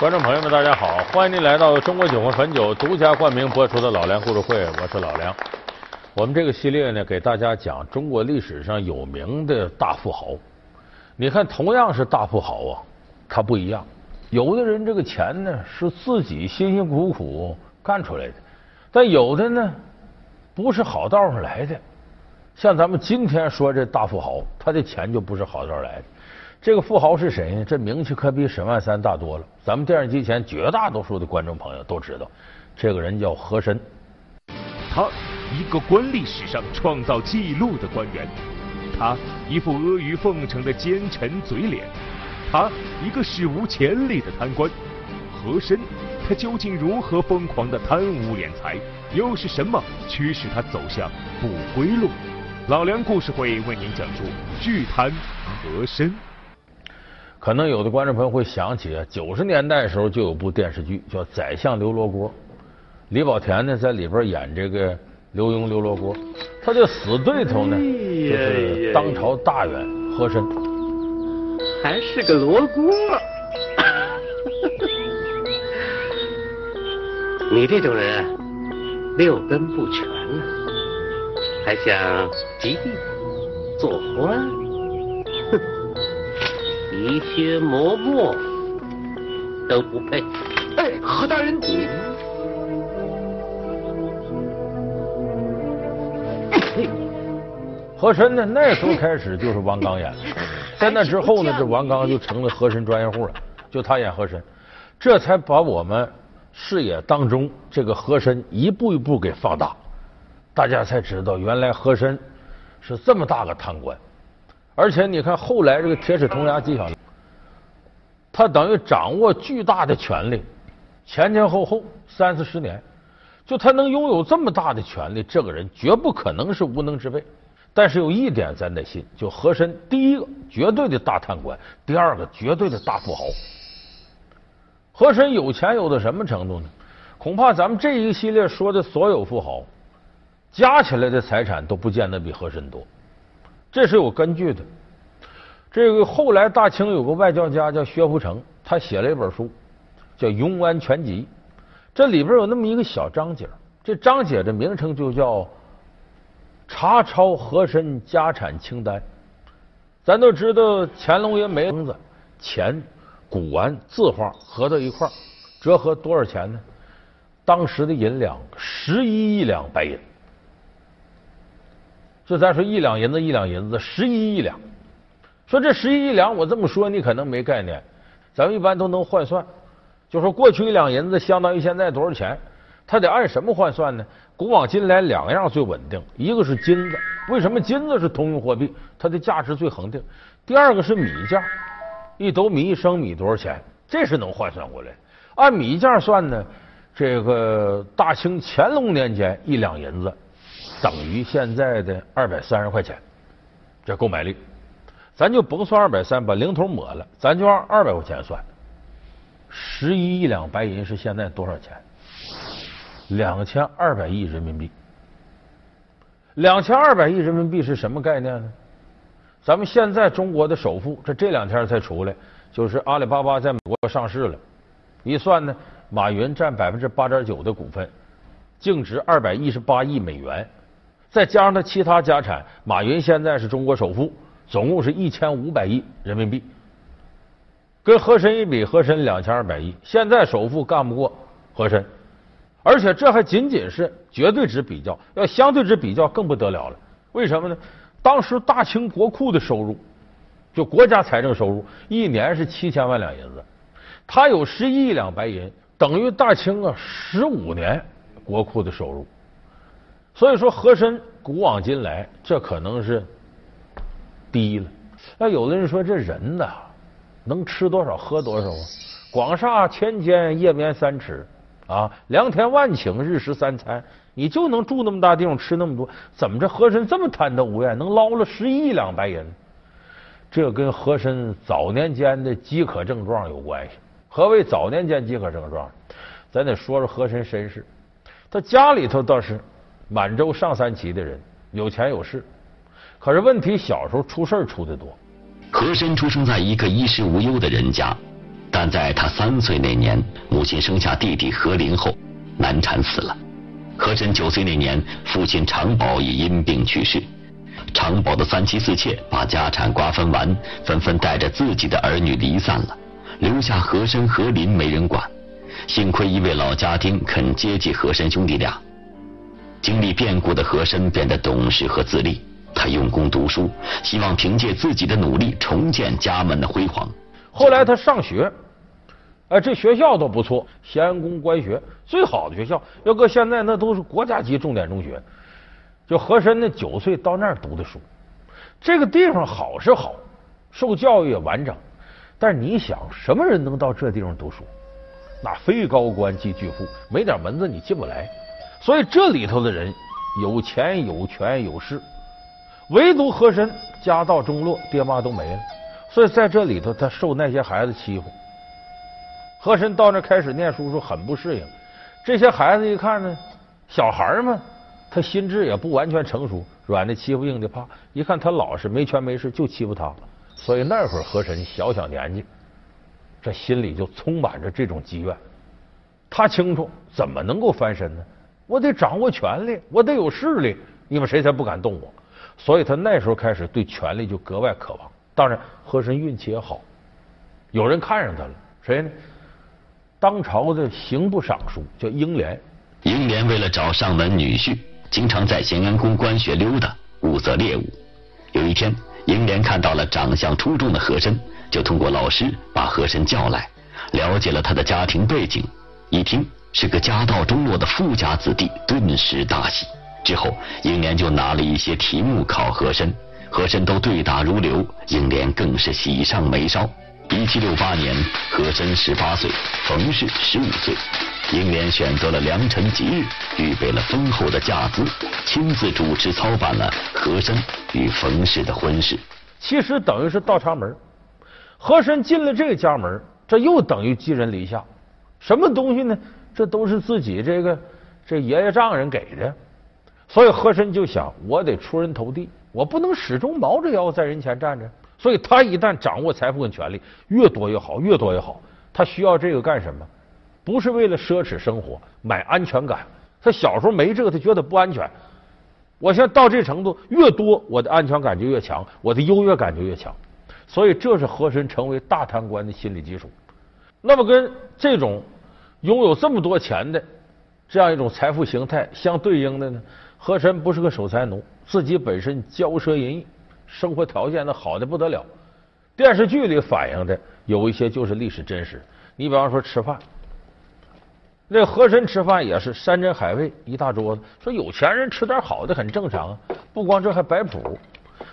观众朋友们，大家好！欢迎您来到中国酒魂汾酒独家冠名播出的《老梁故事会》，我是老梁。我们这个系列呢，给大家讲中国历史上有名的大富豪。你看，同样是大富豪啊，他不一样。有的人这个钱呢，是自己辛辛苦苦干出来的，但有的呢，不是好道上来的。像咱们今天说这大富豪，他的钱就不是好道来的。这个富豪是谁呢？这名气可比沈万三大多了。咱们电视机前绝大多数的观众朋友都知道，这个人叫和珅。他一个官吏史上创造记录的官员，他一副阿谀奉承的奸臣嘴脸，他一个史无前例的贪官。和珅，他究竟如何疯狂的贪污敛财？又是什么驱使他走向不归路？老梁故事会为您讲述巨贪和珅。可能有的观众朋友会想起啊，九十年代的时候就有部电视剧叫《宰相刘罗锅》，李保田呢在里边演这个刘墉刘罗锅，他的死对头呢就是当朝大员和珅，还是个罗锅。你这种人六根不全啊，还想及第做官？一些磨墨都不配。哎，何大人，和珅呢？那时候开始就是王刚演的，在那之后呢，这王刚就成了和珅专业户了，就他演和珅，这才把我们视野当中这个和珅一步一步给放大，大家才知道原来和珅是这么大个贪官。而且你看，后来这个铁齿铜牙纪晓岚，他等于掌握巨大的权力，前前后后三四十年，就他能拥有这么大的权力，这个人绝不可能是无能之辈。但是有一点咱得信，就和珅，第一个绝对的大贪官，第二个绝对的大富豪。和珅有钱有到什么程度呢？恐怕咱们这一系列说的所有富豪加起来的财产都不见得比和珅多。这是有根据的。这个后来大清有个外交家叫薛福成，他写了一本书叫《庸安全集》，这里边有那么一个小章节，这章节的名称就叫《查抄和珅家产清单》。咱都知道乾隆爷没房子，钱、古玩、字画合到一块，折合多少钱呢？当时的银两十一亿两白银。就咱说一两银子一两银子，十一亿两。说这十一亿两，我这么说你可能没概念。咱们一般都能换算，就说过去一两银子相当于现在多少钱？它得按什么换算呢？古往今来两样最稳定，一个是金子，为什么金子是通用货币？它的价值最恒定。第二个是米价，一斗米一升米多少钱？这是能换算过来。按米价算呢，这个大清乾隆年间一两银子。等于现在的二百三十块钱，这购买力，咱就甭算二百三，把零头抹了，咱就按二百块钱算。十一亿两白银是现在多少钱？两千二百亿人民币。两千二百亿人民币是什么概念呢？咱们现在中国的首富，这这两天才出来，就是阿里巴巴在美国上市了，一算呢，马云占百分之八点九的股份，净值二百一十八亿美元。再加上他其他家产，马云现在是中国首富，总共是一千五百亿人民币。跟和珅一比，和珅两千二百亿，现在首富干不过和珅。而且这还仅仅是绝对值比较，要相对值比较更不得了了。为什么呢？当时大清国库的收入，就国家财政收入，一年是七千万两银子，他有十一亿两白银，等于大清啊十五年国库的收入。所以说，和珅古往今来，这可能是第一了。那有的人说，这人呐，能吃多少喝多少啊？广厦千间，夜眠三尺啊，良田万顷，日食三餐，你就能住那么大地方，吃那么多？怎么这和珅这么贪得无厌，能捞了十一亿两白银？这跟和珅早年间的饥渴症状有关系。何谓早年间饥渴症状？咱得说说和珅身世。他家里头倒是。满洲上三旗的人有钱有势，可是问题小时候出事儿出的多。和珅出生在一个衣食无忧的人家，但在他三岁那年，母亲生下弟弟和林后，难产死了。和珅九岁那年，父亲常宝已因病去世。常宝的三妻四妾把家产瓜分完，纷纷带着自己的儿女离散了，留下和珅、和林没人管。幸亏一位老家丁肯接济和珅兄弟俩。经历变故的和珅变得懂事和自立，他用功读书，希望凭借自己的努力重建家门的辉煌。后来他上学，哎，这学校都不错，咸阳宫官学最好的学校，要搁现在那都是国家级重点中学。就和珅那九岁到那儿读的书，这个地方好是好，受教育也完整，但是你想，什么人能到这地方读书？那非高官即巨富，没点门子你进不来。所以这里头的人有钱有权有势，唯独和珅家道中落，爹妈都没了，所以在这里头他受那些孩子欺负。和珅到那开始念书时候很不适应，这些孩子一看呢，小孩嘛。他心智也不完全成熟，软的欺负硬的怕。一看他老实没权没势，就欺负他。所以那会儿和珅小小年纪，这心里就充满着这种积怨。他清楚怎么能够翻身呢？我得掌握权力，我得有势力，你们谁才不敢动我？所以他那时候开始对权力就格外渴望。当然，和珅运气也好，有人看上他了。谁呢？当朝的刑部尚书叫英莲。英莲为了找上门女婿。经常在咸阳宫官学溜达，物色猎物。有一天，英莲看到了长相出众的和珅，就通过老师把和珅叫来，了解了他的家庭背景。一听是个家道中落的富家子弟，顿时大喜。之后，英莲就拿了一些题目考和珅，和珅都对答如流，英莲更是喜上眉梢。一七六八年，和珅十八岁，冯氏十五岁。英莲选择了良辰吉日，预备了丰厚的嫁资，亲自主持操办了和珅与冯氏的婚事。其实等于是倒插门，和珅进了这个家门，这又等于寄人篱下。什么东西呢？这都是自己这个这爷爷丈人给的，所以和珅就想，我得出人头地，我不能始终毛着腰在人前站着。所以他一旦掌握财富跟权力，越多越好，越多越好。他需要这个干什么？不是为了奢侈生活，买安全感。他小时候没这个，他觉得不安全。我现在到这程度，越多我的安全感就越强，我的优越感就越强。所以这是和珅成为大贪官的心理基础。那么跟这种拥有这么多钱的这样一种财富形态相对应的呢？和珅不是个守财奴，自己本身骄奢淫逸。生活条件那好的不得了，电视剧里反映的有一些就是历史真实。你比方说吃饭，那和珅吃饭也是山珍海味一大桌子，说有钱人吃点好的很正常啊。不光这还摆谱，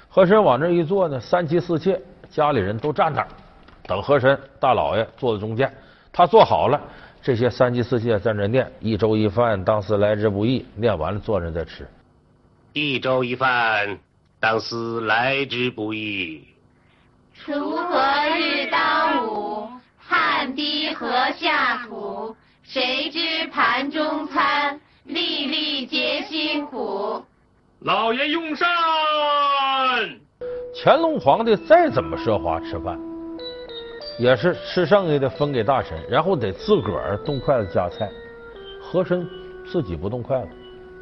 和珅往这一坐呢，三妻四妾家里人都站那儿等和珅大老爷坐在中间，他坐好了，这些三妻四妾在那念一粥一饭，当思来之不易，念完了坐着再吃一粥一饭。当思来之不易。锄禾日当午，汗滴禾下土。谁知盘中餐，粒粒皆辛苦。老爷用膳。乾隆皇帝再怎么奢华吃饭，也是吃剩下的分给大臣，然后得自个儿动筷子夹菜。和珅自己不动筷子。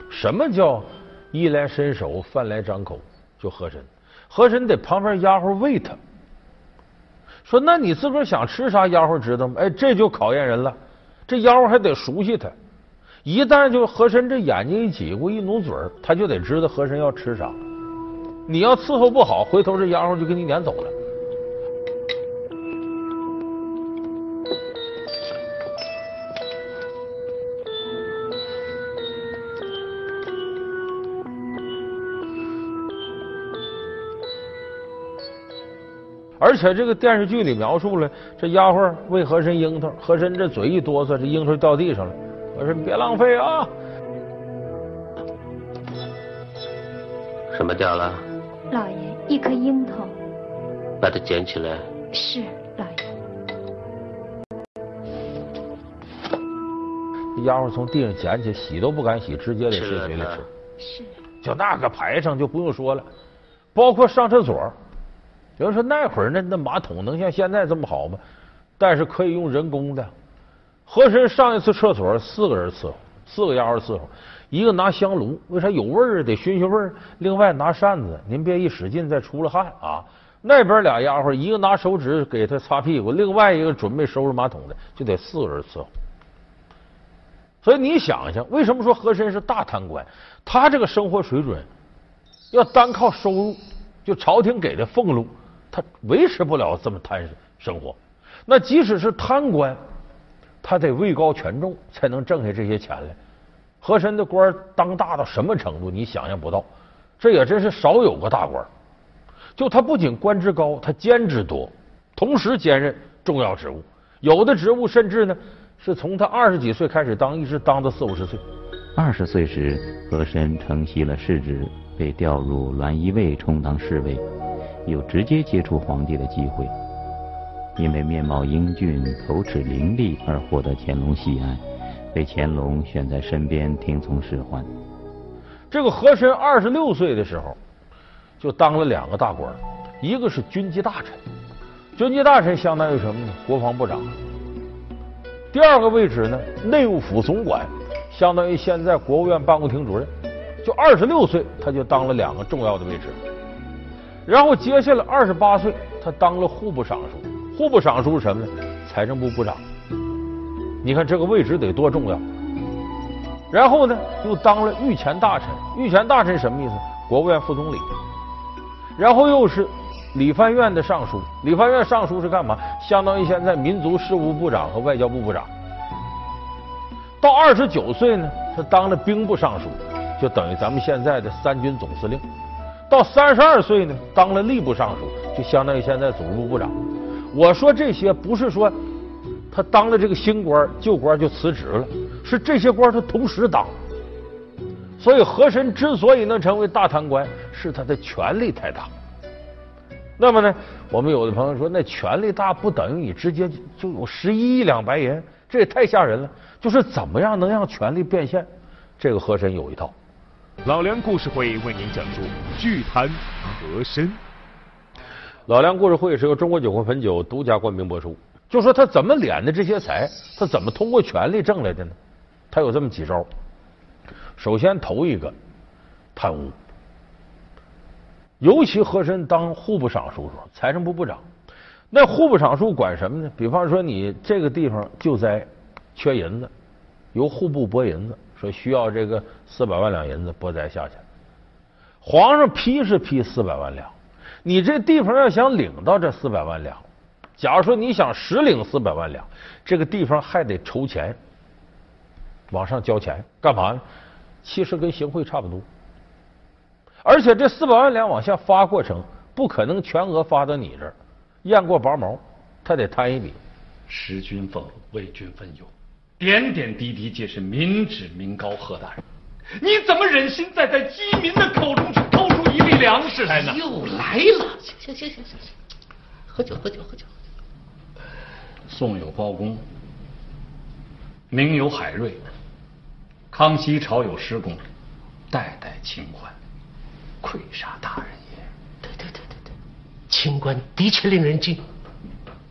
什么叫衣来伸手，饭来张口？就和珅，和珅得旁边丫鬟喂他。说，那你自个儿想吃啥，丫鬟知道吗？哎，这就考验人了。这丫鬟还得熟悉他，一旦就和珅这眼睛一挤过，一努嘴儿，他就得知道和珅要吃啥。你要伺候不好，回头这丫鬟就给你撵走了。而且这个电视剧里描述了，这丫鬟喂和珅樱桃，和珅这嘴一哆嗦，这樱桃掉地上了。和珅别浪费啊！什么掉了？老爷，一颗樱桃。把它捡起来。是，老爷。丫鬟从地上捡起，洗都不敢洗，直接得塞嘴里吃。是。就那个排场就不用说了，包括上厕所。比如说那会儿那那马桶能像现在这么好吗？但是可以用人工的。和珅上一次厕所四个人伺候，四个丫鬟伺候，一个拿香炉，为啥有味儿得熏熏味儿？另外拿扇子，您别一使劲再出了汗啊。那边俩丫鬟，一个拿手纸给他擦屁股，另外一个准备收拾马桶的，就得四个人伺候。所以你想想，为什么说和珅是大贪官？他这个生活水准，要单靠收入，就朝廷给的俸禄，他维持不了这么贪生活。那即使是贪官，他得位高权重，才能挣下这些钱来。和珅的官当大到什么程度？你想象不到。这也真是少有个大官。就他不仅官职高，他兼职多，同时兼任重要职务。有的职务甚至呢。是从他二十几岁开始当，一直当到四五十岁。二十岁时，和珅承袭了世职，被调入栾仪卫充当侍卫，有直接接触皇帝的机会。因为面貌英俊、口齿伶俐而获得乾隆喜爱，被乾隆选在身边听从使唤。这个和珅二十六岁的时候，就当了两个大官，一个是军机大臣，军机大臣相当于什么呢？国防部长。第二个位置呢，内务府总管，相当于现在国务院办公厅主任。就二十六岁，他就当了两个重要的位置。然后接下来二十八岁，他当了户部尚书。户部尚书是什么呢？财政部部长。你看这个位置得多重要。然后呢，又当了御前大臣。御前大臣什么意思？国务院副总理。然后又是。理藩院的尚书，理藩院尚书是干嘛？相当于现在民族事务部长和外交部部长。到二十九岁呢，他当了兵部尚书，就等于咱们现在的三军总司令。到三十二岁呢，当了吏部尚书，就相当于现在总务部长。我说这些不是说他当了这个新官，旧官就辞职了，是这些官他同时当。所以和珅之所以能成为大贪官，是他的权力太大。那么呢，我们有的朋友说，那权力大不等于你直接就有十一亿两白银，这也太吓人了。就是怎么样能让权力变现？这个和珅有一套。老梁故事会为您讲述巨贪和珅。老梁故事会是由中国酒魂汾酒独家冠名播出。就说他怎么敛的这些财，他怎么通过权力挣来的呢？他有这么几招。首先头一个，贪污。尤其和珅当户部尚书时候，财政部部长，那户部尚书管什么呢？比方说你这个地方救灾缺银子，由户部拨银子，说需要这个四百万两银子拨灾下去。皇上批是批四百万两，你这地方要想领到这四百万两，假如说你想实领四百万两，这个地方还得筹钱，往上交钱干嘛呢？其实跟行贿差不多。而且这四百万两往下发过程不可能全额发到你这儿，验过拔毛，他得摊一笔。食君俸，为君分忧，点点滴滴皆是民脂民膏，贺大人，你怎么忍心再在饥民的口中去偷出一粒粮食来呢？又来了，行行行行行行，喝酒喝酒喝酒。宋有包公，明有海瑞，康熙朝有施公，代代清官。愧杀大人也。对对对对对，清官的确令人敬，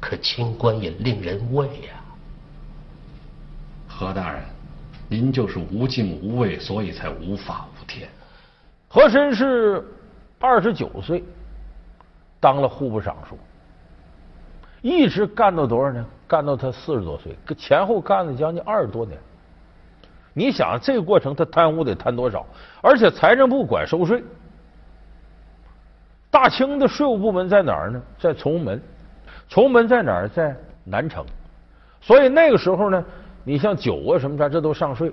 可清官也令人畏呀。和大人，您就是无敬无畏，所以才无法无天。和珅是二十九岁，当了户部尚书，一直干到多少呢？干到他四十多岁，前后干了将近二十多年。你想这个过程他贪污得贪多少？而且财政部管收税。大清的税务部门在哪儿呢？在崇文门。崇文门在哪儿？在南城。所以那个时候呢，你像酒啊什么的，这都上税。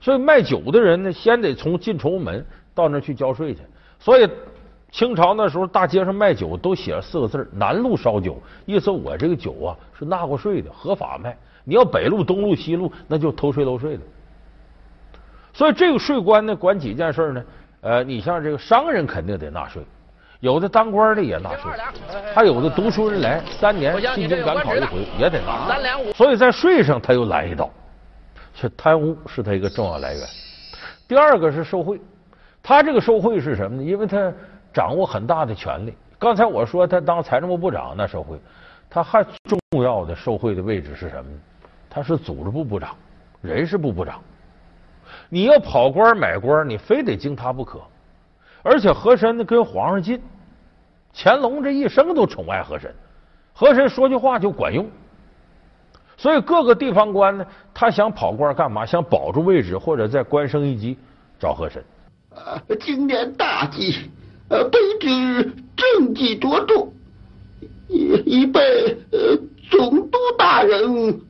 所以卖酒的人呢，先得从进崇文门到那儿去交税去。所以清朝那时候大街上卖酒都写了四个字：南路烧酒，意思我这个酒啊是纳过税的，合法卖。你要北路、东路、西路，那就偷税漏税的。所以这个税官呢，管几件事呢？呃，你像这个商人肯定得纳税。有的当官的也纳税，还有的读书人来三年进京赶考一回也得纳，所以在税上他又来一道，这贪污是他一个重要来源。第二个是受贿，他这个受贿是什么呢？因为他掌握很大的权力。刚才我说他当财政部部长那受贿，他还重要的受贿的位置是什么呢？他是组织部部长，人事部部长。你要跑官买官，你非得经他不可。而且和珅呢跟皇上近，乾隆这一生都宠爱和珅，和珅说句话就管用。所以各个地方官呢，他想跑官干嘛？想保住位置或者再官升一级，找和珅。呃，今年大吉，呃，卑职政绩卓著，已已被呃总督大人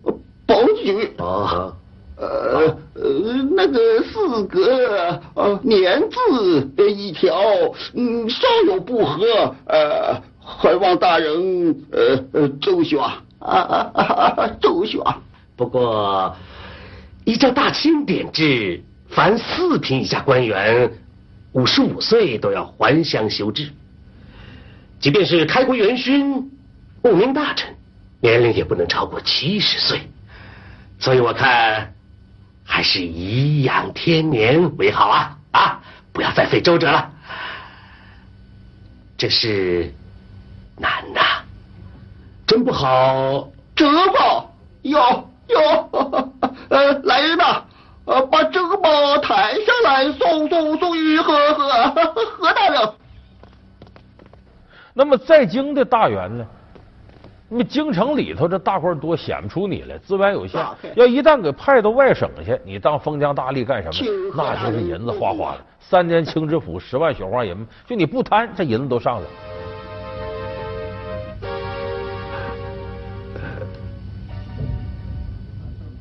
保举。哦。呃呃，那个四格呃年字一条，嗯，稍有不合，呃，还望大人呃周旋啊周旋。不过，依照大清典制，凡四品以下官员，五十五岁都要还乡修制。即便是开国元勋、务名大臣，年龄也不能超过七十岁。所以我看。还是颐养天年为好啊！啊，不要再费周折了。这是难呐，真不好。折报有有，呃，来人呐，呃，把这个报抬上来，送送送于何何何大人。那么在京的大员呢？那么京城里头这大官多，显不出你来，资源有限。要一旦给派到外省去，你当封疆大吏干什么？那就是银子哗哗的。三年清知府，十万雪花银，就你不贪，这银子都上来。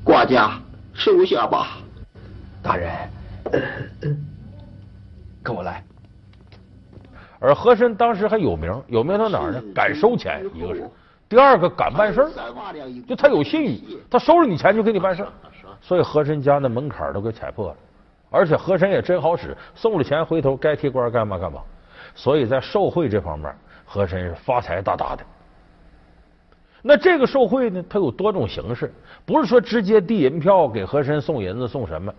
挂家收下吧，大人，跟我来。而和珅当时还有名，有名到哪儿呢？敢收钱，一个是。第二个敢办事儿，就他有信誉，他收了你钱就给你办事儿，所以和珅家那门槛都给踩破了。而且和珅也真好使，送了钱回头该提官干嘛干嘛。所以在受贿这方面，和珅是发财大大的。那这个受贿呢，它有多种形式，不是说直接递银票给和珅送银子送什么，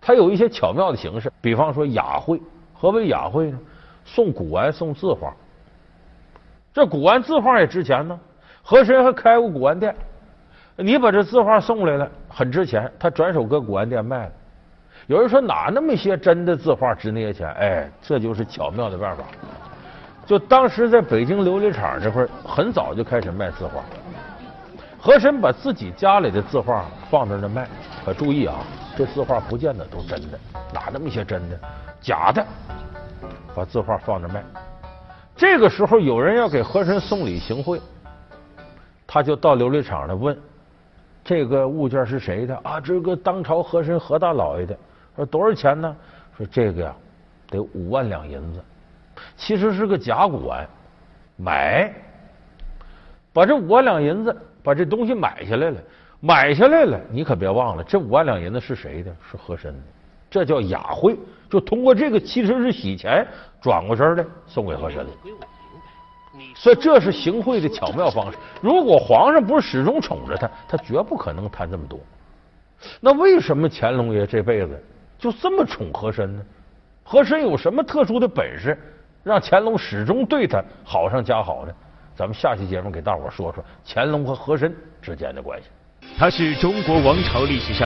它有一些巧妙的形式，比方说雅贿。何为雅贿呢？送古玩，送字画。这古玩字画也值钱呢，和珅还开过古玩店，你把这字画送来了，很值钱，他转手搁古玩店卖了。有人说哪那么些真的字画值那些钱？哎，这就是巧妙的办法。就当时在北京琉璃厂这块，很早就开始卖字画。和珅把自己家里的字画放在那卖，可注意啊，这字画不见得都真的，哪那么些真的？假的，把字画放那卖。这个时候有人要给和珅送礼行贿，他就到琉璃厂来问：“这个物件是谁的？”啊，这个当朝和珅何大老爷的。说多少钱呢？说这个呀，得五万两银子。其实是个假古玩，买，把这五万两银子把这东西买下来了，买下来了，你可别忘了，这五万两银子是谁的？是和珅的。这叫雅贿，就通过这个其实是洗钱，转过身来送给和珅的。所以这是行贿的巧妙方式。如果皇上不是始终宠着他，他绝不可能贪这么多。那为什么乾隆爷这辈子就这么宠和珅呢？和珅有什么特殊的本事，让乾隆始终对他好上加好呢？咱们下期节目给大伙说说乾隆和和珅之间的关系。他是中国王朝历史上。